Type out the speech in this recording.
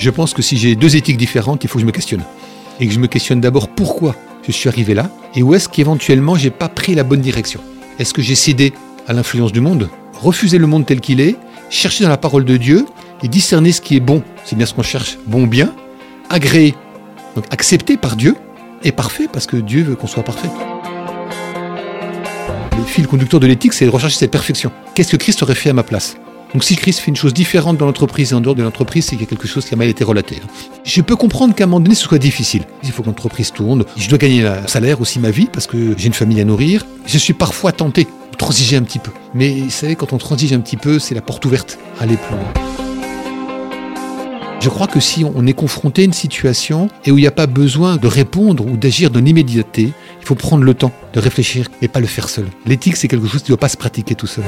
Je pense que si j'ai deux éthiques différentes, il faut que je me questionne. Et que je me questionne d'abord pourquoi je suis arrivé là et où est-ce qu'éventuellement j'ai pas pris la bonne direction. Est-ce que j'ai cédé à l'influence du monde, refusé le monde tel qu'il est, chercher dans la parole de Dieu et discerner ce qui est bon, c'est bien ce qu'on cherche, bon ou bien, agréé, donc accepté par Dieu et parfait parce que Dieu veut qu'on soit parfait. Le fil conducteur de l'éthique, c'est de rechercher cette perfection. Qu'est-ce que Christ aurait fait à ma place? Donc si Christ fait une chose différente dans l'entreprise et en dehors de l'entreprise, c'est qu'il y a quelque chose qui a mal été relaté. Hein. Je peux comprendre qu'à un moment donné, ce soit difficile. Il faut que l'entreprise tourne. Je dois gagner un salaire aussi, ma vie, parce que j'ai une famille à nourrir. Je suis parfois tenté de transiger un petit peu. Mais vous savez, quand on transige un petit peu, c'est la porte ouverte à aller plus loin. Je crois que si on est confronté à une situation et où il n'y a pas besoin de répondre ou d'agir dans l'immédiateté, il faut prendre le temps de réfléchir et pas le faire seul. L'éthique, c'est quelque chose qui ne doit pas se pratiquer tout seul.